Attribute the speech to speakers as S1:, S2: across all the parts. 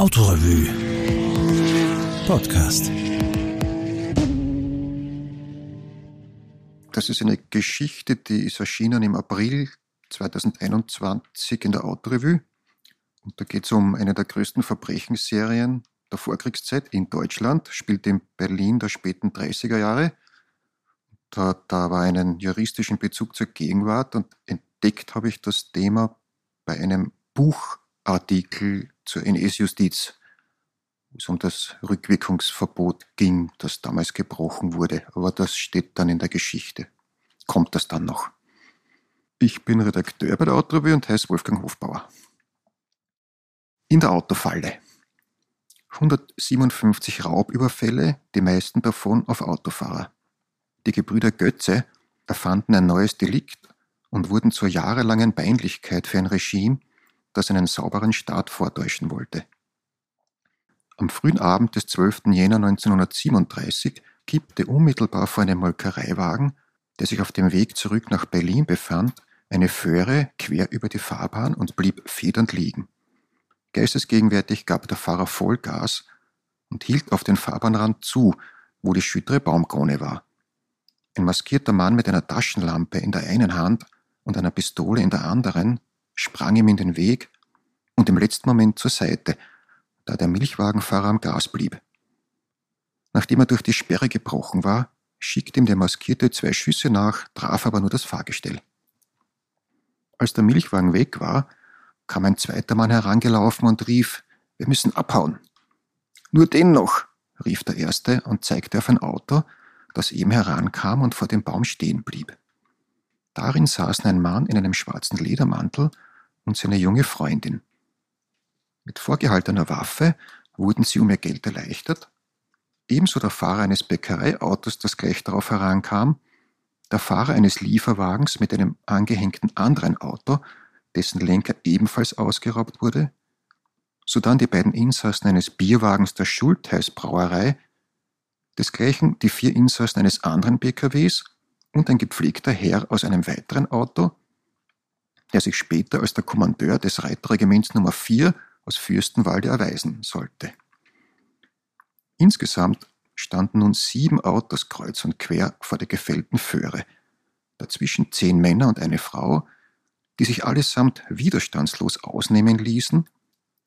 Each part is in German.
S1: Autorevue Podcast.
S2: Das ist eine Geschichte, die ist erschienen im April 2021 in der Autorevue. Und da geht es um eine der größten Verbrechensserien der Vorkriegszeit in Deutschland, spielt in Berlin der späten 30er Jahre. Da, da war einen juristischen Bezug zur Gegenwart und entdeckt habe ich das Thema bei einem Buchartikel zur NS-Justiz, wo es um das Rückwirkungsverbot ging, das damals gebrochen wurde. Aber das steht dann in der Geschichte. Kommt das dann noch? Ich bin Redakteur bei der Autorevue und heiße Wolfgang Hofbauer. In der Autofalle. 157 Raubüberfälle, die meisten davon auf Autofahrer. Die Gebrüder Götze erfanden ein neues Delikt und wurden zur jahrelangen Peinlichkeit für ein Regime, das einen sauberen Staat vortäuschen wollte. Am frühen Abend des 12. Jänner 1937 kippte unmittelbar vor einem Molkereiwagen, der sich auf dem Weg zurück nach Berlin befand, eine Föhre quer über die Fahrbahn und blieb federnd liegen. Geistesgegenwärtig gab der Fahrer Vollgas und hielt auf den Fahrbahnrand zu, wo die schüttere Baumkrone war. Ein maskierter Mann mit einer Taschenlampe in der einen Hand und einer Pistole in der anderen sprang ihm in den Weg und im letzten Moment zur Seite, da der Milchwagenfahrer am Gas blieb. Nachdem er durch die Sperre gebrochen war, schickte ihm der Maskierte zwei Schüsse nach, traf aber nur das Fahrgestell. Als der Milchwagen weg war, kam ein zweiter Mann herangelaufen und rief, wir müssen abhauen. Nur den noch, rief der erste und zeigte auf ein Auto, das ihm herankam und vor dem Baum stehen blieb. Darin saßen ein Mann in einem schwarzen Ledermantel und seine junge Freundin. Mit vorgehaltener Waffe wurden sie um ihr Geld erleichtert, ebenso der Fahrer eines Bäckereiautos, das gleich darauf herankam, der Fahrer eines Lieferwagens mit einem angehängten anderen Auto, dessen Lenker ebenfalls ausgeraubt wurde, sodann die beiden Insassen eines Bierwagens der Schultheiß Brauerei, desgleichen die vier Insassen eines anderen PKWs und ein gepflegter Herr aus einem weiteren Auto, der sich später als der Kommandeur des Reiterregiments Nummer 4 aus Fürstenwalde erweisen sollte. Insgesamt standen nun sieben Autos kreuz und quer vor der gefällten Föhre, dazwischen zehn Männer und eine Frau, die sich allesamt widerstandslos ausnehmen ließen,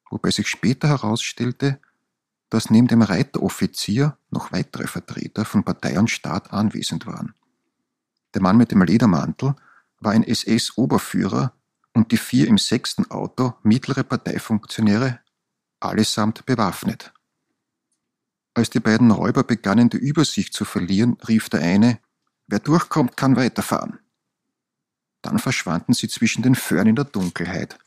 S2: wobei sich später herausstellte, dass neben dem Reiteroffizier noch weitere Vertreter von Partei und Staat anwesend waren. Der Mann mit dem Ledermantel war ein SS-Oberführer und die vier im sechsten Auto mittlere Parteifunktionäre, allesamt bewaffnet. Als die beiden Räuber begannen, die Übersicht zu verlieren, rief der eine, wer durchkommt, kann weiterfahren. Dann verschwanden sie zwischen den Föhren in der Dunkelheit.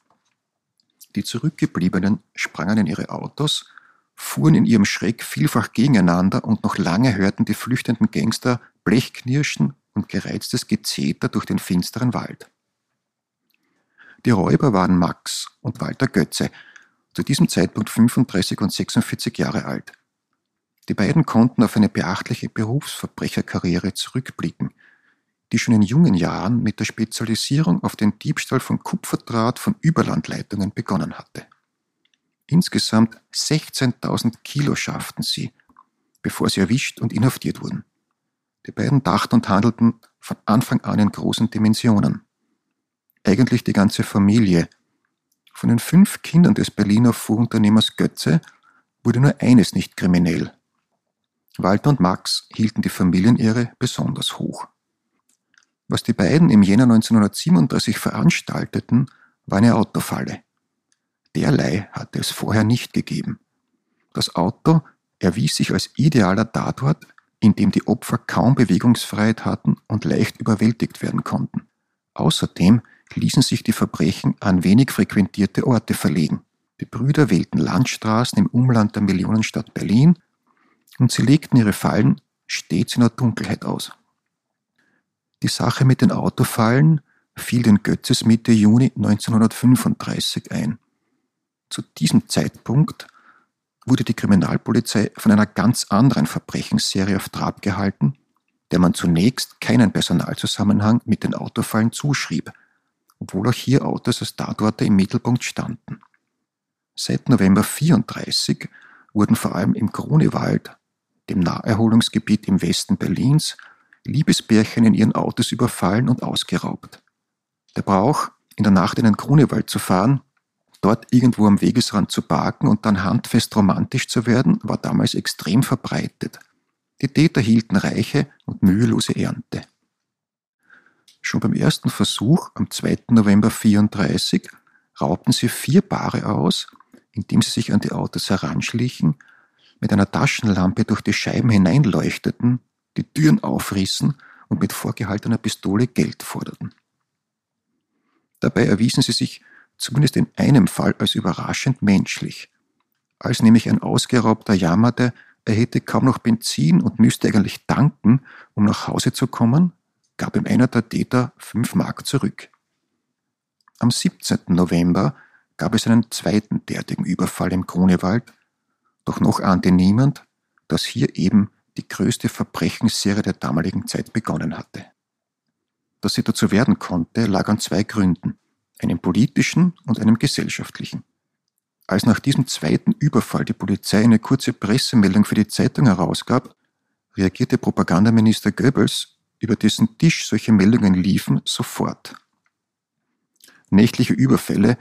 S2: Die Zurückgebliebenen sprangen in ihre Autos, fuhren in ihrem Schreck vielfach gegeneinander und noch lange hörten die flüchtenden Gangster Blechknirschen und gereiztes Gezeter durch den finsteren Wald. Die Räuber waren Max und Walter Götze, zu diesem Zeitpunkt 35 und 46 Jahre alt. Die beiden konnten auf eine beachtliche Berufsverbrecherkarriere zurückblicken, die schon in jungen Jahren mit der Spezialisierung auf den Diebstahl von Kupferdraht von Überlandleitungen begonnen hatte. Insgesamt 16.000 Kilo schafften sie, bevor sie erwischt und inhaftiert wurden. Die beiden dachten und handelten von Anfang an in großen Dimensionen. Eigentlich die ganze Familie. Von den fünf Kindern des Berliner Fuhrunternehmers Götze wurde nur eines nicht kriminell. Walter und Max hielten die Familienehre besonders hoch. Was die beiden im Jänner 1937 veranstalteten, war eine Autofalle. Derlei hatte es vorher nicht gegeben. Das Auto erwies sich als idealer Tatort in dem die Opfer kaum Bewegungsfreiheit hatten und leicht überwältigt werden konnten. Außerdem ließen sich die Verbrechen an wenig frequentierte Orte verlegen. Die Brüder wählten Landstraßen im Umland der Millionenstadt Berlin und sie legten ihre Fallen stets in der Dunkelheit aus. Die Sache mit den Autofallen fiel den Götzes Mitte Juni 1935 ein. Zu diesem Zeitpunkt wurde die Kriminalpolizei von einer ganz anderen Verbrechensserie auf Trab gehalten, der man zunächst keinen Personalzusammenhang mit den Autofallen zuschrieb, obwohl auch hier Autos als Tatorte im Mittelpunkt standen. Seit November 34 wurden vor allem im Grunewald, dem Naherholungsgebiet im Westen Berlins, Liebesbärchen in ihren Autos überfallen und ausgeraubt. Der Brauch, in der Nacht in den Grunewald zu fahren, dort irgendwo am Wegesrand zu parken und dann handfest romantisch zu werden, war damals extrem verbreitet. Die Täter hielten reiche und mühelose Ernte. Schon beim ersten Versuch am 2. November 34 raubten sie vier Paare aus, indem sie sich an die Autos heranschlichen, mit einer Taschenlampe durch die Scheiben hineinleuchteten, die Türen aufrissen und mit vorgehaltener Pistole Geld forderten. Dabei erwiesen sie sich zumindest in einem Fall als überraschend menschlich. Als nämlich ein Ausgeraubter jammerte, er hätte kaum noch Benzin und müsste eigentlich tanken, um nach Hause zu kommen, gab ihm einer der Täter fünf Mark zurück. Am 17. November gab es einen zweiten derartigen Überfall im Grunewald, doch noch ahnte niemand, dass hier eben die größte Verbrechensserie der damaligen Zeit begonnen hatte. Dass sie dazu werden konnte, lag an zwei Gründen, einem politischen und einem gesellschaftlichen. Als nach diesem zweiten Überfall die Polizei eine kurze Pressemeldung für die Zeitung herausgab, reagierte Propagandaminister Goebbels, über dessen Tisch solche Meldungen liefen, sofort. Nächtliche Überfälle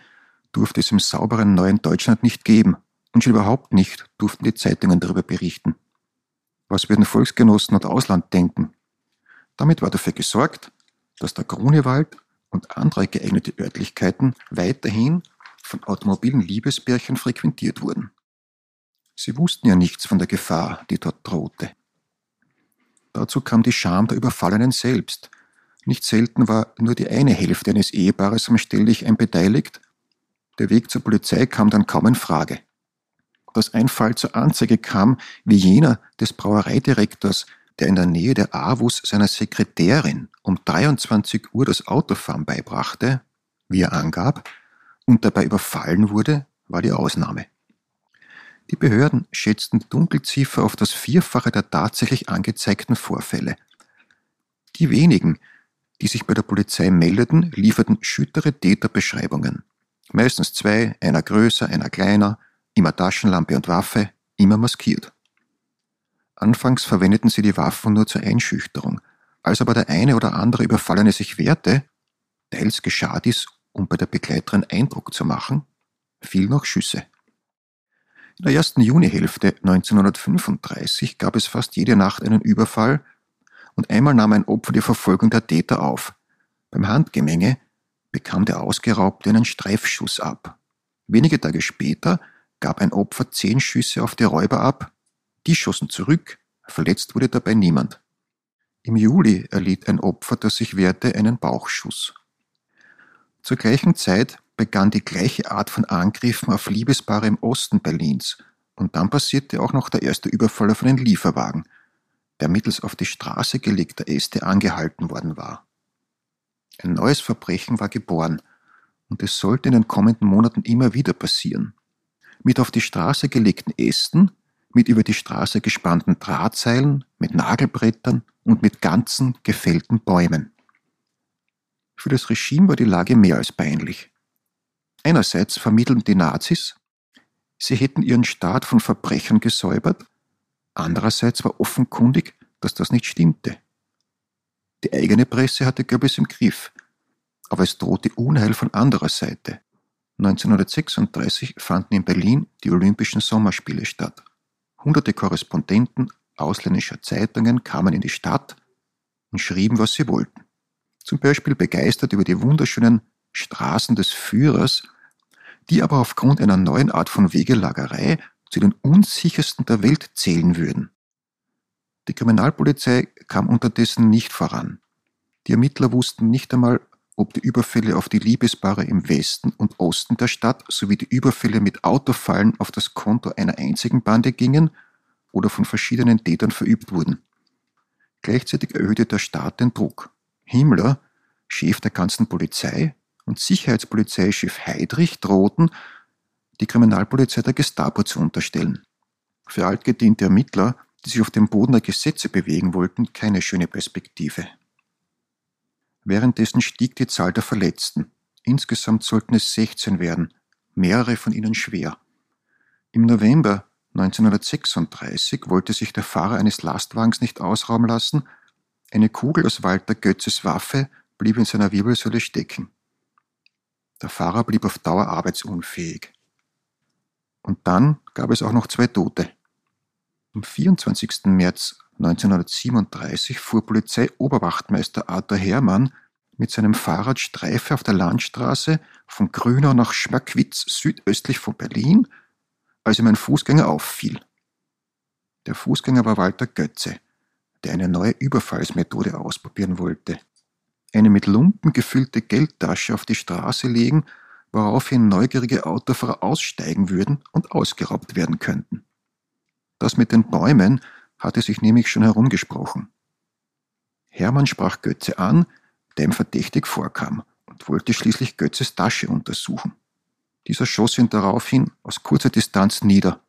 S2: durfte es im sauberen neuen Deutschland nicht geben und schon überhaupt nicht durften die Zeitungen darüber berichten. Was würden Volksgenossen und Ausland denken? Damit war dafür gesorgt, dass der Grunewald und andere geeignete Örtlichkeiten weiterhin von automobilen Liebesbärchen frequentiert wurden. Sie wussten ja nichts von der Gefahr, die dort drohte. Dazu kam die Scham der Überfallenen selbst. Nicht selten war nur die eine Hälfte eines Ehepaares am Stelldichein beteiligt. Der Weg zur Polizei kam dann kaum in Frage. Dass ein Fall zur Anzeige kam, wie jener des Brauereidirektors, der in der Nähe der Avus seiner Sekretärin um 23 Uhr das Autofahren beibrachte, wie er angab, und dabei überfallen wurde, war die Ausnahme. Die Behörden schätzten die Dunkelziffer auf das Vierfache der tatsächlich angezeigten Vorfälle. Die wenigen, die sich bei der Polizei meldeten, lieferten schüttere Täterbeschreibungen. Meistens zwei, einer größer, einer kleiner, immer Taschenlampe und Waffe, immer maskiert. Anfangs verwendeten sie die Waffen nur zur Einschüchterung. Als aber der eine oder andere Überfallene sich wehrte, teils geschah dies, um bei der Begleiterin Eindruck zu machen, fiel noch Schüsse. In der ersten Junihälfte 1935 gab es fast jede Nacht einen Überfall und einmal nahm ein Opfer die Verfolgung der Täter auf. Beim Handgemenge bekam der Ausgeraubte einen Streifschuss ab. Wenige Tage später gab ein Opfer zehn Schüsse auf die Räuber ab die schossen zurück, verletzt wurde dabei niemand. Im Juli erlitt ein Opfer, das sich wehrte, einen Bauchschuss. Zur gleichen Zeit begann die gleiche Art von Angriffen auf Liebespaare im Osten Berlins und dann passierte auch noch der erste Überfall auf einen Lieferwagen, der mittels auf die Straße gelegter Äste angehalten worden war. Ein neues Verbrechen war geboren und es sollte in den kommenden Monaten immer wieder passieren. Mit auf die Straße gelegten Ästen mit über die Straße gespannten Drahtseilen, mit Nagelbrettern und mit ganzen gefällten Bäumen. Für das Regime war die Lage mehr als peinlich. Einerseits vermitteln die Nazis, sie hätten ihren Staat von Verbrechern gesäubert, andererseits war offenkundig, dass das nicht stimmte. Die eigene Presse hatte Goebbels im Griff, aber es drohte Unheil von anderer Seite. 1936 fanden in Berlin die Olympischen Sommerspiele statt. Hunderte Korrespondenten ausländischer Zeitungen kamen in die Stadt und schrieben, was sie wollten. Zum Beispiel begeistert über die wunderschönen Straßen des Führers, die aber aufgrund einer neuen Art von Wegelagerei zu den unsichersten der Welt zählen würden. Die Kriminalpolizei kam unterdessen nicht voran. Die Ermittler wussten nicht einmal, ob die Überfälle auf die Liebespaare im Westen und Osten der Stadt sowie die Überfälle mit Autofallen auf das Konto einer einzigen Bande gingen oder von verschiedenen Tätern verübt wurden. Gleichzeitig erhöhte der Staat den Druck. Himmler, Chef der ganzen Polizei, und Sicherheitspolizeichef Heydrich drohten, die Kriminalpolizei der Gestapo zu unterstellen. Für altgediente Ermittler, die sich auf dem Boden der Gesetze bewegen wollten, keine schöne Perspektive. Währenddessen stieg die Zahl der Verletzten. Insgesamt sollten es 16 werden, mehrere von ihnen schwer. Im November 1936 wollte sich der Fahrer eines Lastwagens nicht ausrauben lassen. Eine Kugel aus Walter Götzes Waffe blieb in seiner Wirbelsäule stecken. Der Fahrer blieb auf Dauer arbeitsunfähig. Und dann gab es auch noch zwei Tote. Am 24. März 1937 fuhr Polizeioberwachtmeister Arthur Herrmann mit seinem Fahrrad Streife auf der Landstraße von Grünau nach Schmackwitz südöstlich von Berlin, als ihm ein Fußgänger auffiel. Der Fußgänger war Walter Götze, der eine neue Überfallsmethode ausprobieren wollte. Eine mit Lumpen gefüllte Geldtasche auf die Straße legen, woraufhin neugierige Autofahrer aussteigen würden und ausgeraubt werden könnten. Das mit den Bäumen hatte sich nämlich schon herumgesprochen. Hermann sprach Götze an, der ihm verdächtig vorkam und wollte schließlich Götzes Tasche untersuchen. Dieser schoss ihn daraufhin aus kurzer Distanz nieder.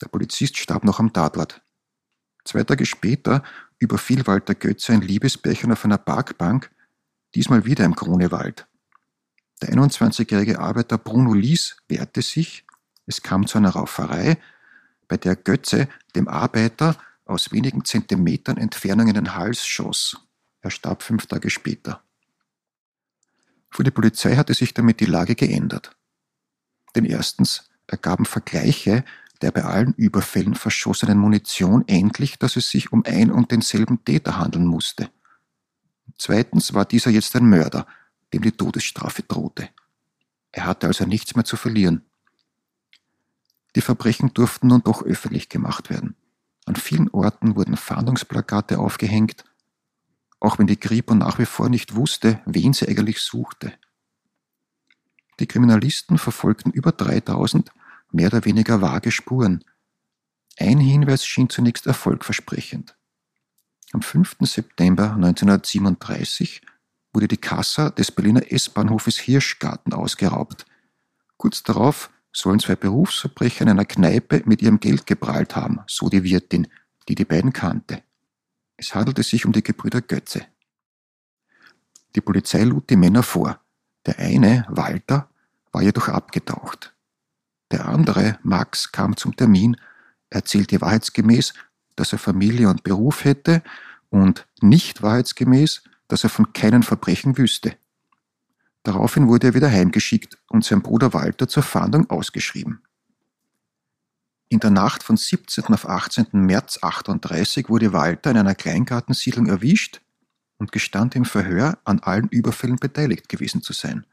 S2: Der Polizist starb noch am Tatort. Zwei Tage später überfiel Walter Götze ein Liebesbärchen auf einer Parkbank, diesmal wieder im Kronewald. Der 21-jährige Arbeiter Bruno Lies wehrte sich, es kam zu einer Rauferei, bei der Götze dem Arbeiter aus wenigen Zentimetern Entfernung in den Hals schoss. Er starb fünf Tage später. Für die Polizei hatte sich damit die Lage geändert. Denn erstens ergaben Vergleiche der bei allen Überfällen verschossenen Munition endlich, dass es sich um ein und denselben Täter handeln musste. Zweitens war dieser jetzt ein Mörder, dem die Todesstrafe drohte. Er hatte also nichts mehr zu verlieren. Die Verbrechen durften nun doch öffentlich gemacht werden. An vielen Orten wurden Fahndungsplakate aufgehängt, auch wenn die Kripo nach wie vor nicht wusste, wen sie eigentlich suchte. Die Kriminalisten verfolgten über 3000 mehr oder weniger vage Spuren. Ein Hinweis schien zunächst erfolgversprechend. Am 5. September 1937 wurde die Kassa des Berliner S-Bahnhofes Hirschgarten ausgeraubt. Kurz darauf sollen zwei Berufsverbrecher in einer Kneipe mit ihrem Geld geprahlt haben, so die Wirtin, die die beiden kannte. Es handelte sich um die Gebrüder Götze. Die Polizei lud die Männer vor. Der eine, Walter, war jedoch abgetaucht. Der andere, Max, kam zum Termin, erzählte wahrheitsgemäß, dass er Familie und Beruf hätte und nicht wahrheitsgemäß, dass er von keinen Verbrechen wüsste. Daraufhin wurde er wieder heimgeschickt und sein Bruder Walter zur Fahndung ausgeschrieben. In der Nacht von 17. auf 18. März 38 wurde Walter in einer Kleingartensiedlung erwischt und gestand im Verhör, an allen Überfällen beteiligt gewesen zu sein.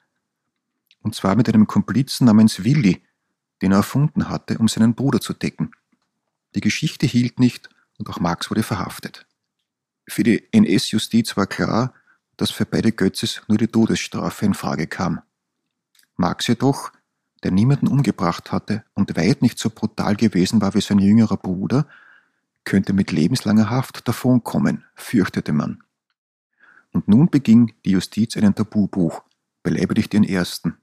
S2: Und zwar mit einem Komplizen namens Willi, den er erfunden hatte, um seinen Bruder zu decken. Die Geschichte hielt nicht und auch Max wurde verhaftet. Für die NS-Justiz war klar, dass für beide Götzes nur die Todesstrafe in Frage kam. Max jedoch der niemanden umgebracht hatte und weit nicht so brutal gewesen war wie sein jüngerer Bruder, könnte mit lebenslanger Haft davonkommen, fürchtete man. Und nun beging die Justiz einen Tabubruch, beleibe dich den ersten.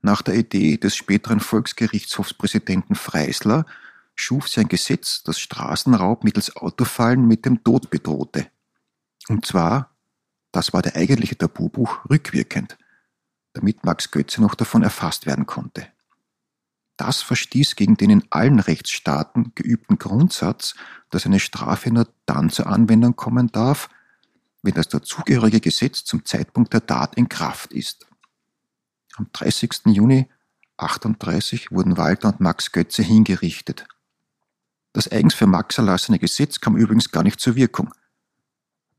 S2: Nach der Idee des späteren Volksgerichtshofspräsidenten Freisler schuf sie ein Gesetz, das Straßenraub mittels Autofallen mit dem Tod bedrohte. Und zwar, das war der eigentliche Tabubruch, rückwirkend damit Max Götze noch davon erfasst werden konnte. Das verstieß gegen den in allen Rechtsstaaten geübten Grundsatz, dass eine Strafe nur dann zur Anwendung kommen darf, wenn das dazugehörige Gesetz zum Zeitpunkt der Tat in Kraft ist. Am 30. Juni 1938 wurden Walter und Max Götze hingerichtet. Das eigens für Max erlassene Gesetz kam übrigens gar nicht zur Wirkung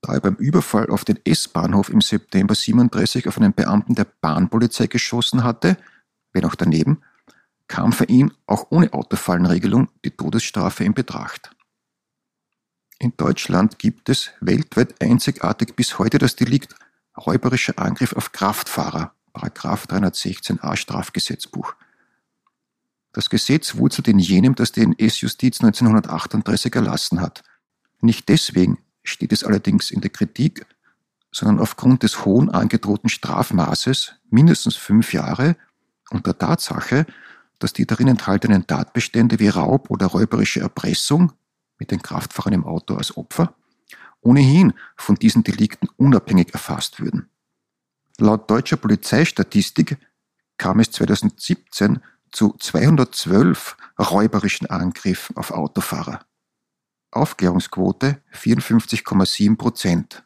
S2: da er beim Überfall auf den S-Bahnhof im September 37 auf einen Beamten der Bahnpolizei geschossen hatte, wenn auch daneben, kam für ihn auch ohne Autofallenregelung die Todesstrafe in Betracht. In Deutschland gibt es weltweit einzigartig bis heute das Delikt räuberischer Angriff auf Kraftfahrer, Paragraf 316a Strafgesetzbuch. Das Gesetz wurzelt in jenem, das die NS-Justiz 1938 erlassen hat. Nicht deswegen, steht es allerdings in der Kritik, sondern aufgrund des hohen angedrohten Strafmaßes mindestens fünf Jahre und der Tatsache, dass die darin enthaltenen Tatbestände wie Raub oder räuberische Erpressung mit den Kraftfahrern im Auto als Opfer ohnehin von diesen Delikten unabhängig erfasst würden. Laut deutscher Polizeistatistik kam es 2017 zu 212 räuberischen Angriffen auf Autofahrer. Aufklärungsquote 54,7 Prozent.